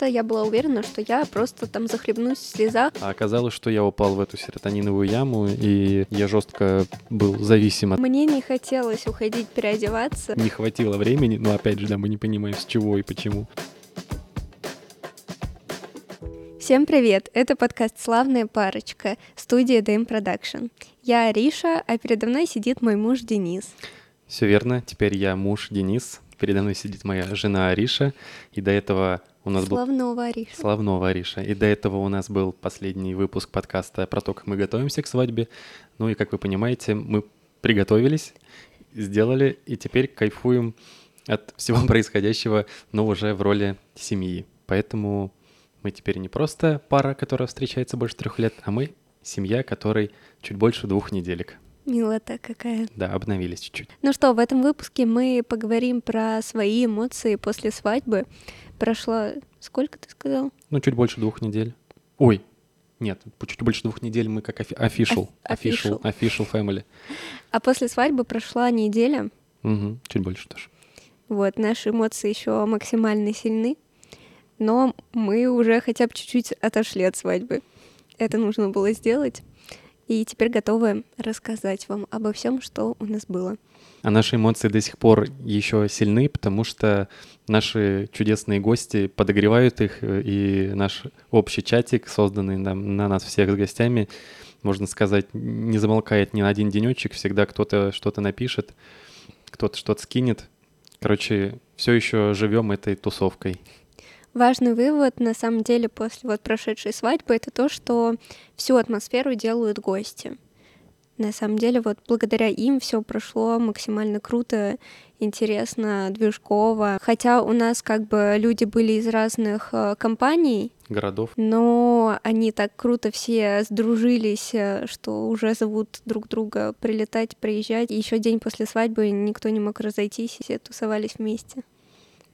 место, я была уверена, что я просто там захлебнусь в слезах. А оказалось, что я упал в эту серотониновую яму, и я жестко был зависим от... Мне не хотелось уходить переодеваться. Не хватило времени, но опять же, да, мы не понимаем, с чего и почему. Всем привет! Это подкаст «Славная парочка» студия DM Production. Я Ариша, а передо мной сидит мой муж Денис. Все верно, теперь я муж Денис, передо мной сидит моя жена Ариша, и до этого у нас Славного был... Ариша. Славного Ариша. И до этого у нас был последний выпуск подкаста про то, как мы готовимся к свадьбе. Ну и, как вы понимаете, мы приготовились, сделали, и теперь кайфуем от всего происходящего, но уже в роли семьи. Поэтому мы теперь не просто пара, которая встречается больше трех лет, а мы семья, которой чуть больше двух неделек. Милота какая. Да, обновились чуть-чуть. Ну что, в этом выпуске мы поговорим про свои эмоции после свадьбы. Прошло... Сколько ты сказал? Ну, чуть больше двух недель. Ой, нет, чуть больше двух недель мы как official. Official. Official family. А после свадьбы прошла неделя. Угу, чуть больше тоже. Вот, наши эмоции еще максимально сильны, но мы уже хотя бы чуть-чуть отошли от свадьбы. Это нужно было сделать и теперь готовы рассказать вам обо всем, что у нас было. А наши эмоции до сих пор еще сильны, потому что наши чудесные гости подогревают их, и наш общий чатик, созданный на, на нас всех с гостями, можно сказать, не замолкает ни на один денечек, всегда кто-то что-то напишет, кто-то что-то скинет. Короче, все еще живем этой тусовкой. Важный вывод, на самом деле, после вот прошедшей свадьбы, это то, что всю атмосферу делают гости. На самом деле, вот благодаря им все прошло максимально круто, интересно, движково. Хотя у нас как бы люди были из разных э, компаний, городов. Но они так круто все сдружились, э, что уже зовут друг друга прилетать, приезжать. Еще день после свадьбы никто не мог разойтись, и все тусовались вместе.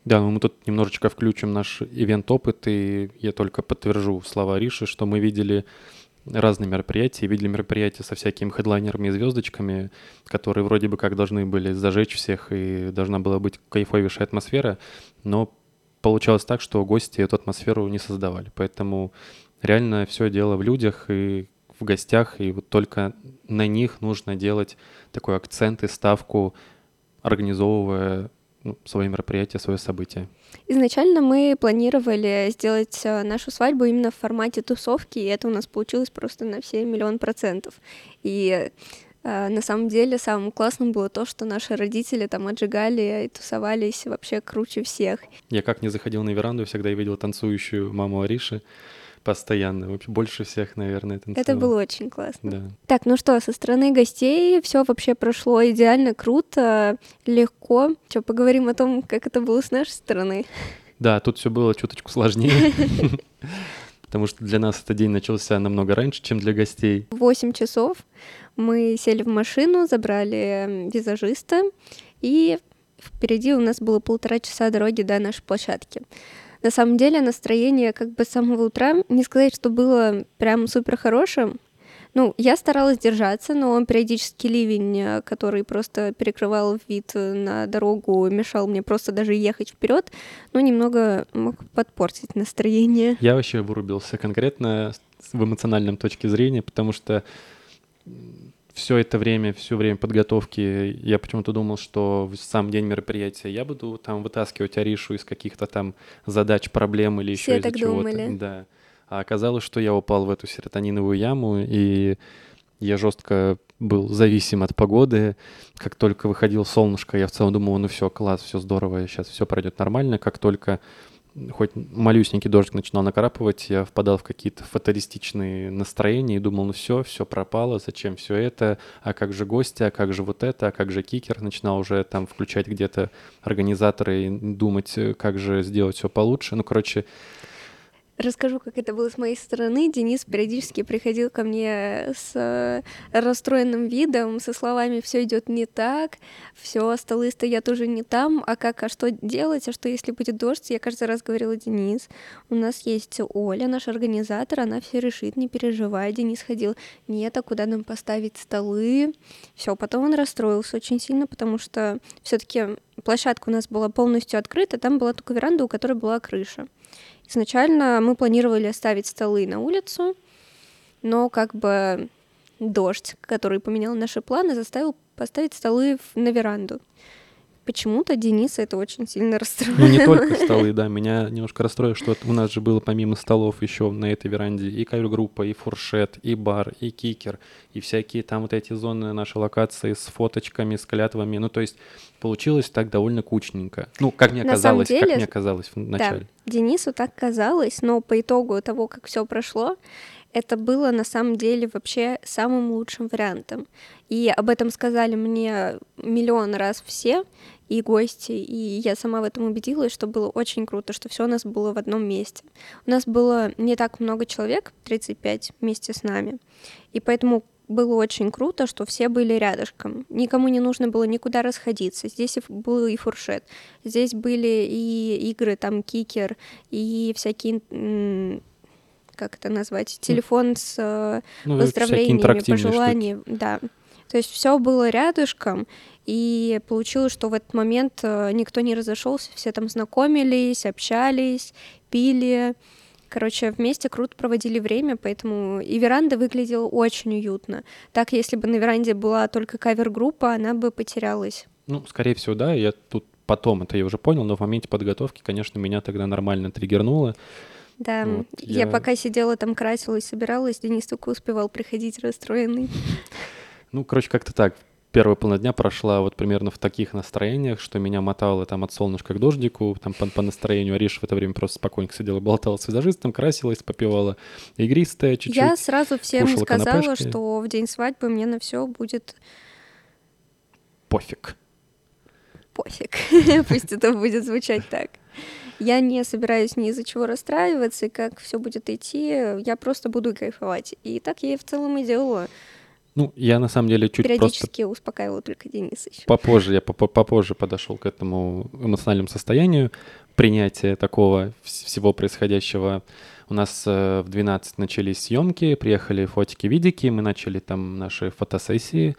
Да, ну мы тут немножечко включим наш ивент-опыт, и я только подтвержу слова Риши, что мы видели разные мероприятия, видели мероприятия со всякими хедлайнерами и звездочками, которые вроде бы как должны были зажечь всех, и должна была быть кайфовейшая атмосфера, но получалось так, что гости эту атмосферу не создавали. Поэтому реально все дело в людях и в гостях, и вот только на них нужно делать такой акцент и ставку, организовывая ну, свое мероприятие, свое событие. Изначально мы планировали сделать э, нашу свадьбу именно в формате тусовки, и это у нас получилось просто на все миллион процентов. И э, на самом деле самым классным было то, что наши родители там отжигали и тусовались вообще круче всех. Я как не заходил на веранду, всегда видел танцующую маму Ариши постоянно. Вообще больше всех, наверное, танцевал. Это было очень классно. Да. Так, ну что, со стороны гостей все вообще прошло идеально, круто, легко. Что, поговорим о том, как это было с нашей стороны? Да, тут все было чуточку сложнее. Потому что для нас этот день начался намного раньше, чем для гостей. В 8 часов мы сели в машину, забрали визажиста, и впереди у нас было полтора часа дороги до нашей площадки. На самом деле настроение как бы с самого утра, не сказать, что было прям супер хорошим, ну, я старалась держаться, но периодически ливень, э, который просто перекрывал вид на дорогу, мешал мне просто даже ехать вперед, ну, немного мог подпортить настроение. Я вообще вырубился конкретно в эмоциональном точке зрения, потому что все это время, все время подготовки я почему-то думал, что в сам день мероприятия я буду там вытаскивать Аришу из каких-то там задач, проблем или еще из-за чего-то. Да. А оказалось, что я упал в эту серотониновую яму, и я жестко был зависим от погоды. Как только выходил солнышко, я в целом думал, ну все, класс, все здорово, сейчас все пройдет нормально. Как только хоть малюсенький дождик начинал накрапывать, я впадал в какие-то фаталистичные настроения и думал, ну все, все пропало, зачем все это, а как же гости, а как же вот это, а как же кикер, начинал уже там включать где-то организаторы и думать, как же сделать все получше. Ну, короче, Расскажу, как это было с моей стороны. Денис периодически приходил ко мне с э, расстроенным видом, со словами «все идет не так», «все, столы стоят уже не там», а как, а что делать, а что если будет дождь? Я каждый раз говорила Денис, у нас есть Оля, наш организатор, она все решит, не переживай. Денис ходил, нет, а куда нам поставить столы? Все, потом он расстроился очень сильно, потому что все таки площадка у нас была полностью открыта, там была только веранда, у которой была крыша. Изначально мы планировали оставить столы на улицу, но как бы дождь, который поменял наши планы, заставил поставить столы на веранду. Почему-то Дениса это очень сильно расстроило. Ну, не только столы, да. Меня немножко расстроило, что у нас же было помимо столов еще на этой веранде и кавер-группа, и фуршет, и бар, и кикер, и всякие там вот эти зоны нашей локации с фоточками, с клятвами. Ну, то есть получилось так довольно кучненько. Ну, как мне На казалось, деле, как мне казалось в начале. Да, Денису так казалось, но по итогу того, как все прошло, это было на самом деле вообще самым лучшим вариантом. И об этом сказали мне миллион раз все, и гости, и я сама в этом убедилась, что было очень круто, что все у нас было в одном месте. У нас было не так много человек, 35 вместе с нами, и поэтому было очень круто, что все были рядышком. Никому не нужно было никуда расходиться. Здесь был и фуршет, здесь были и игры, там кикер, и всякие как это назвать, телефон с э, ну, поздравлениями, пожеланиями, да. То есть все было рядышком, и получилось, что в этот момент э, никто не разошелся, все там знакомились, общались, пили. Короче, вместе круто проводили время, поэтому и веранда выглядела очень уютно. Так, если бы на веранде была только кавер-группа, она бы потерялась. Ну, скорее всего, да. Я тут потом это я уже понял, но в моменте подготовки, конечно, меня тогда нормально триггернуло. Да, вот, я... я пока сидела там, красилась, собиралась, Денис только успевал приходить расстроенный. Ну, короче, как-то так первая половина дня прошла вот примерно в таких настроениях, что меня мотало там от солнышка к дождику, там по, по настроению Ариша в это время просто спокойненько сидела, болтала с визажистом, красилась, попивала игристое чуть-чуть. Я сразу всем сказала, канапешки. что в день свадьбы мне на все будет... Пофиг. Пофиг. Пусть это будет звучать так. Я не собираюсь ни из-за чего расстраиваться, и как все будет идти, я просто буду кайфовать. И так я и в целом и делала. Ну, я на самом деле чуть Периодически просто... успокаивал только Денис еще. Попозже, я попозже подошел к этому эмоциональному состоянию принятия такого всего происходящего. У нас э, в 12 начались съемки, приехали фотики-видики, мы начали там наши фотосессии.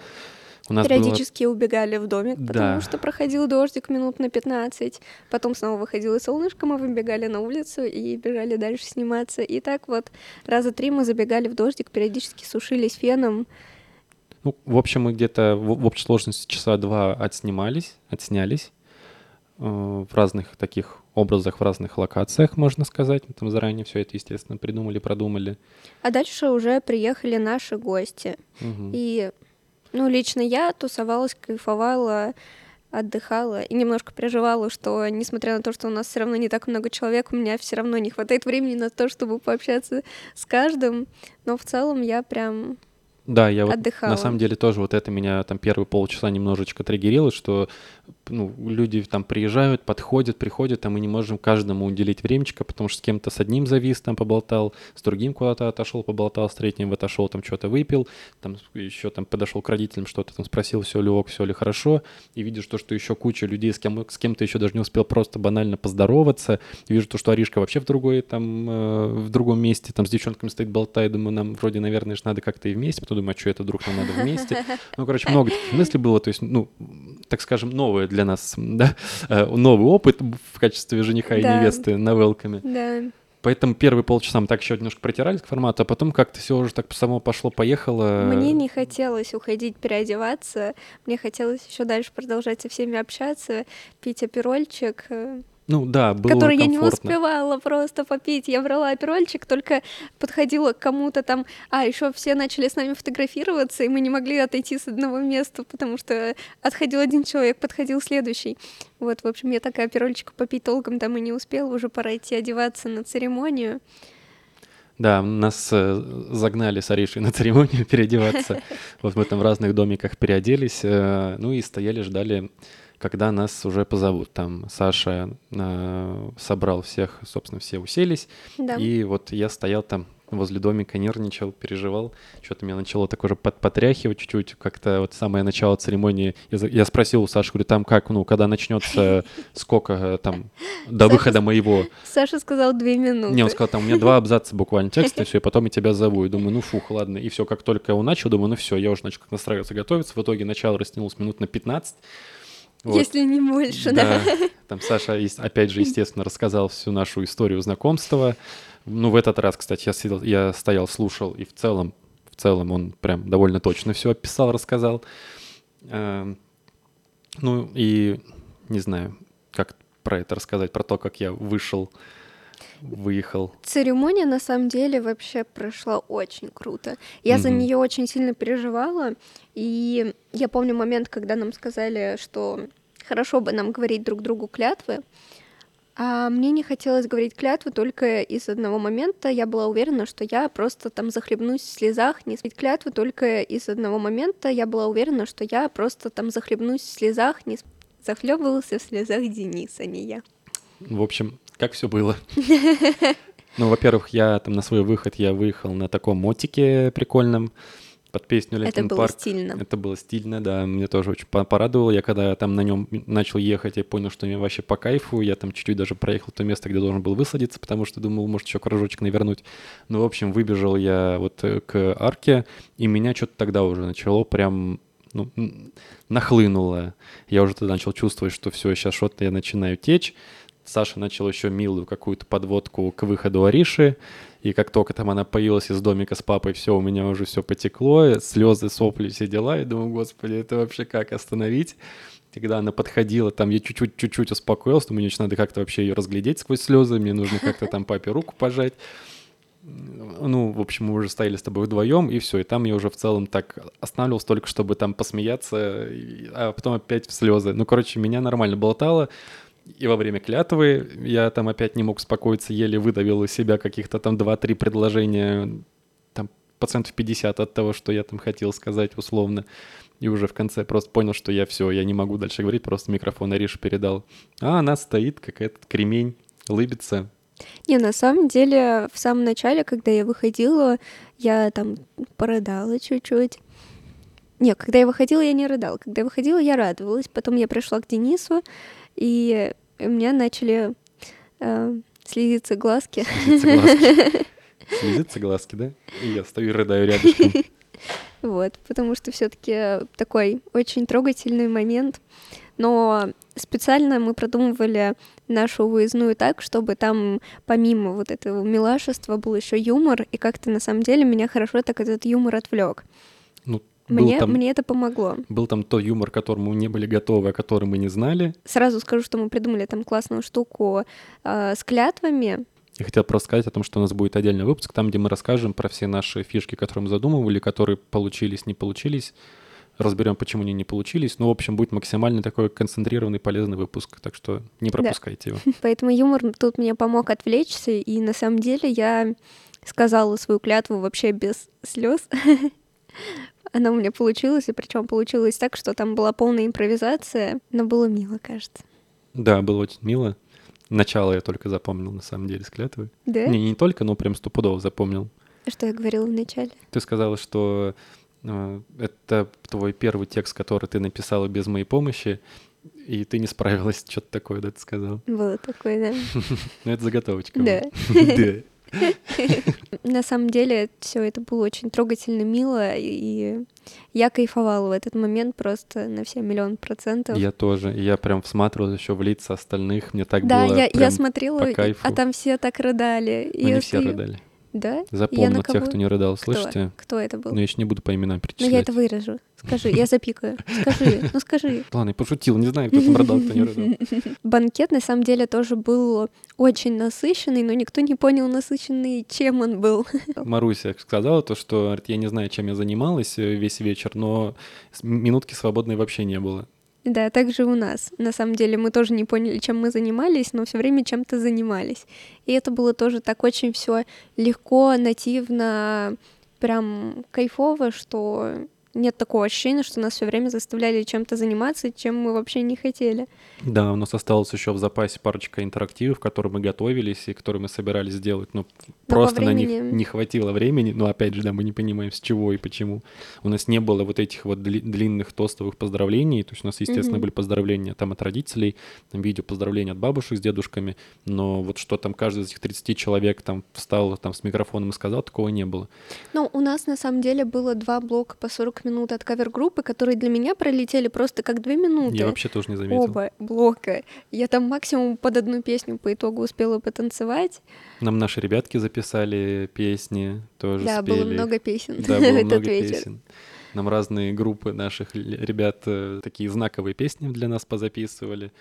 У нас Периодически было... убегали в домик, потому да. что проходил дождик минут на 15. Потом снова выходило солнышко, мы выбегали на улицу и бежали дальше сниматься. И так вот раза три мы забегали в дождик, периодически сушились феном. Ну, в общем, мы где-то в, в общей сложности часа два отснимались, отснялись э, в разных таких образах, в разных локациях, можно сказать. Мы там заранее все это, естественно, придумали, продумали. А дальше уже приехали наши гости. Угу. И, ну, лично я тусовалась, кайфовала, отдыхала и немножко переживала, что, несмотря на то, что у нас все равно не так много человек, у меня все равно не хватает времени на то, чтобы пообщаться с каждым. Но в целом я прям да, я вот на самом деле тоже вот это меня там первые полчаса немножечко триггерило, что ну, люди там приезжают, подходят, приходят, а мы не можем каждому уделить времечко, потому что с кем-то с одним завис, там поболтал, с другим куда-то отошел, поболтал, с третьим отошел, там что-то выпил, там еще там подошел к родителям, что-то там спросил, все ли ок, все ли хорошо, и видишь то, что еще куча людей, с, кем, с кем-то еще даже не успел просто банально поздороваться, и вижу то, что Аришка вообще в другой там, э, в другом месте, там с девчонками стоит болтает, думаю, нам вроде, наверное, же надо как-то и вместе, потом думаю, а что это вдруг нам надо вместе. Ну, короче, много таких мыслей было, то есть, ну, так скажем, новое для нас, да, э, новый опыт в качестве жениха и невесты на велками. Да. Поэтому первые полчаса мы так еще немножко протирались к формату, а потом как-то все уже так само пошло-поехало. Мне не хотелось уходить переодеваться, мне хотелось еще дальше продолжать со всеми общаться, пить аперольчик. Ну да, было Который комфортно. я не успевала просто попить. Я брала оперольчик, только подходила к кому-то там. А, еще все начали с нами фотографироваться, и мы не могли отойти с одного места, потому что отходил один человек, подходил следующий. Вот, в общем, я такая оперольчика попить толком там и не успела. Уже пора идти одеваться на церемонию. Да, нас э, загнали с Аришей на церемонию переодеваться. Вот мы там в разных домиках переоделись, э, ну и стояли, ждали когда нас уже позовут. Там Саша э, собрал всех, собственно, все уселись. Да. И вот я стоял там возле домика, нервничал, переживал. Что-то меня начало так уже под, потряхивать чуть-чуть. Как-то вот самое начало церемонии. Я, я спросил у Саши, говорю, там как, ну, когда начнется, сколько э, там до Саша, выхода моего? Саша сказал две минуты. Не, он сказал, там у меня два абзаца буквально текста, и все, и потом я тебя зову. И думаю, ну фух, ладно. И все, как только он начал, думаю, ну все, я уже начал настраиваться, готовиться. В итоге начало растянулось минут на 15. Вот. Если не больше, да. да. Там Саша, опять же, естественно, рассказал всю нашу историю знакомства. Ну, в этот раз, кстати, я, сидел, я стоял, слушал, и в целом, в целом он прям довольно точно все описал, рассказал. Эм, ну, и не знаю, как про это рассказать, про то, как я вышел выехал. Церемония на самом деле вообще прошла очень круто. Я mm-hmm. за нее очень сильно переживала, и я помню момент, когда нам сказали, что хорошо бы нам говорить друг другу клятвы. А мне не хотелось говорить клятвы только из одного момента. Я была уверена, что я просто там захлебнусь в слезах. Не сказать клятвы только из одного момента. Я была уверена, что я просто там захлебнусь в слезах. Не захлебывался в слезах Денис, а не я. В общем, как все было? Ну, во-первых, я там на свой выход я выехал на таком мотике прикольном под песню Linkin Это было Park. стильно. Это было стильно, да. Мне тоже очень порадовало. Я когда там на нем начал ехать, я понял, что мне вообще по кайфу. Я там чуть-чуть даже проехал то место, где должен был высадиться, потому что думал, может, еще кружочек навернуть. Ну, в общем, выбежал я вот э, к арке, и меня что-то тогда уже начало прям ну, нахлынуло. Я уже тогда начал чувствовать, что все, сейчас что-то я начинаю течь. Саша начал еще милую какую-то подводку к выходу Ариши, и как только там она появилась из домика с папой, все, у меня уже все потекло, слезы, сопли, все дела, и думаю, господи, это вообще как остановить? Когда она подходила, там я чуть-чуть, чуть-чуть успокоился, думаю, мне надо как-то вообще ее разглядеть сквозь слезы, мне нужно как-то там папе руку пожать. Ну, в общем, мы уже стояли с тобой вдвоем, и все. И там я уже в целом так останавливался только, чтобы там посмеяться, а потом опять в слезы. Ну, короче, меня нормально болтало и во время клятвы я там опять не мог успокоиться, еле выдавил из себя каких-то там 2-3 предложения, там процентов 50 от того, что я там хотел сказать условно. И уже в конце просто понял, что я все, я не могу дальше говорить, просто микрофон Арише передал. А она стоит, как этот кремень, лыбится. Не, на самом деле, в самом начале, когда я выходила, я там порыдала чуть-чуть. Не, когда я выходила, я не рыдала. Когда я выходила, я радовалась. Потом я пришла к Денису, и у меня начали э, слезиться глазки. Слезиться глазки. да? И я стою и рыдаю рядышком. Вот, потому что все таки такой очень трогательный момент. Но специально мы продумывали нашу выездную так, чтобы там помимо вот этого милашества был еще юмор, и как-то на самом деле меня хорошо так этот юмор отвлек. Мне, там, мне это помогло. Был там то юмор, к которому мы не были готовы, о котором мы не знали. Сразу скажу, что мы придумали там классную штуку э, с клятвами. Я хотел просто сказать о том, что у нас будет отдельный выпуск, там, где мы расскажем про все наши фишки, которые мы задумывали, которые получились, не получились. Разберем, почему они не получились. Ну, в общем, будет максимально такой концентрированный, полезный выпуск, так что не пропускайте да. его. Поэтому юмор тут мне помог отвлечься, и на самом деле я сказала свою клятву вообще без слез. Она у меня получилась, и причем получилось так, что там была полная импровизация, но было мило, кажется. Да, было очень мило. Начало я только запомнил, на самом деле, с клятвы. Да? Не, не только, но прям стопудово запомнил. Что я говорила в начале? Ты сказала, что э, это твой первый текст, который ты написала без моей помощи, и ты не справилась, что-то такое, да, ты сказал? Было такое, да. Ну, это заготовочка. Да. Да. На самом деле все это было очень трогательно, мило, и я кайфовала в этот момент просто на все миллион процентов. Я тоже. Я прям всматривался еще в лица остальных. Мне так да, было я, прям я смотрела, а там все так рыдали. Ну, не все рыдали. Да? Запомнил тех, кто не рыдал, слышите? Кто это был? Ну, я еще не буду по именам перечислять. Ну, я это вырежу. Скажи, я запикаю. Скажи, ну скажи. Ладно, я пошутил, не знаю, кто там рыдал, кто не рыдал. Банкет, на самом деле, тоже был очень насыщенный, но никто не понял, насыщенный, чем он был. Маруся сказала то, что я не знаю, чем я занималась э, весь вечер, но минутки свободной вообще не было. Да, также у нас. На самом деле мы тоже не поняли, чем мы занимались, но все время чем-то занимались. И это было тоже так очень все легко, нативно, прям кайфово, что нет такого ощущения, что нас все время заставляли чем-то заниматься, чем мы вообще не хотели. Да, у нас осталось еще в запасе парочка интерактивов, которые мы готовились и которые мы собирались сделать, но, но просто времени... на них не хватило времени. Но опять же, да, мы не понимаем, с чего и почему. У нас не было вот этих вот длинных тостовых поздравлений. То есть у нас, естественно, mm-hmm. были поздравления там от родителей, там видео поздравления от бабушек с дедушками, но вот что там каждый из этих 30 человек там встал там с микрофоном и сказал, такого не было. Ну, у нас на самом деле было два блока по 40 минут от кавер-группы, которые для меня пролетели просто как две минуты. Я вообще тоже не заметил. Оба блока. Я там максимум под одну песню по итогу успела потанцевать. Нам наши ребятки записали песни, тоже Да, спели. было много песен Да, было много вечер. песен. Нам разные группы наших ребят э, такие знаковые песни для нас позаписывали.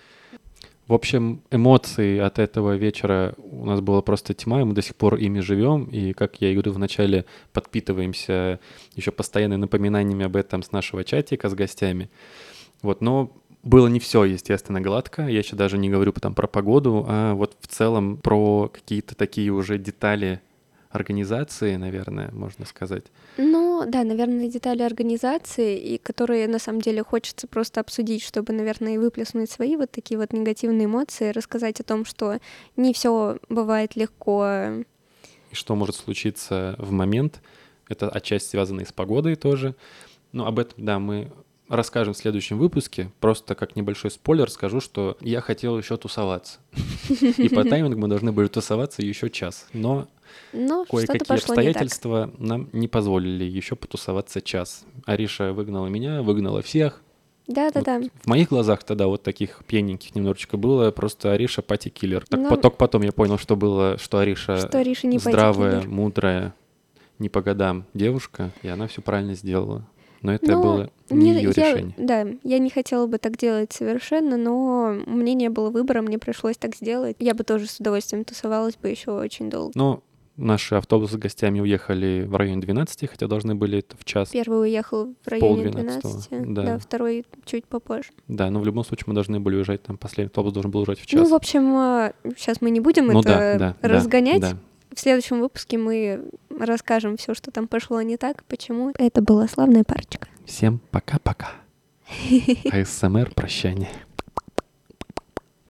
В общем, эмоций от этого вечера у нас была просто тьма, и мы до сих пор ими живем. И, как я и говорю, вначале подпитываемся еще постоянно напоминаниями об этом с нашего чатика с гостями. Вот, но было не все, естественно, гладко. Я еще даже не говорю там про погоду, а вот в целом про какие-то такие уже детали организации, наверное, можно сказать. Ну, да, наверное, детали организации, и которые на самом деле хочется просто обсудить, чтобы, наверное, и выплеснуть свои вот такие вот негативные эмоции, рассказать о том, что не все бывает легко. И что может случиться в момент. Это отчасти связано и с погодой тоже. Но об этом, да, мы расскажем в следующем выпуске. Просто как небольшой спойлер скажу, что я хотел еще тусоваться. И по таймингу мы должны были тусоваться еще час. Но Но что-то кое-какие пошло не обстоятельства нам не позволили еще потусоваться час. Ариша выгнала меня, выгнала всех. Да-да-да. В моих глазах тогда вот таких пьяненьких немножечко было, просто Ариша party killer. Так Ну, поток потом я понял, что было, что Ариша Что Ариша не здравая, мудрая, не по годам девушка, и она все правильно сделала. Но это Ну, было не ее я- решение. Да, я не хотела бы так делать совершенно, но у меня не было выбора, мне пришлось так сделать. Я бы тоже с удовольствием тусовалась бы еще очень долго. Но наши автобусы с гостями уехали в районе 12, хотя должны были это в час. Первый уехал в районе полдвенадцатого, 12, да. да. второй чуть попозже. Да, но в любом случае мы должны были уезжать, там последний автобус должен был уезжать в час. Ну, в общем, сейчас мы не будем Ну это да, да, да, разгонять. да. В следующем выпуске мы расскажем все, что там пошло не так, почему. Это была славная парочка. Всем пока-пока. АСМР прощание.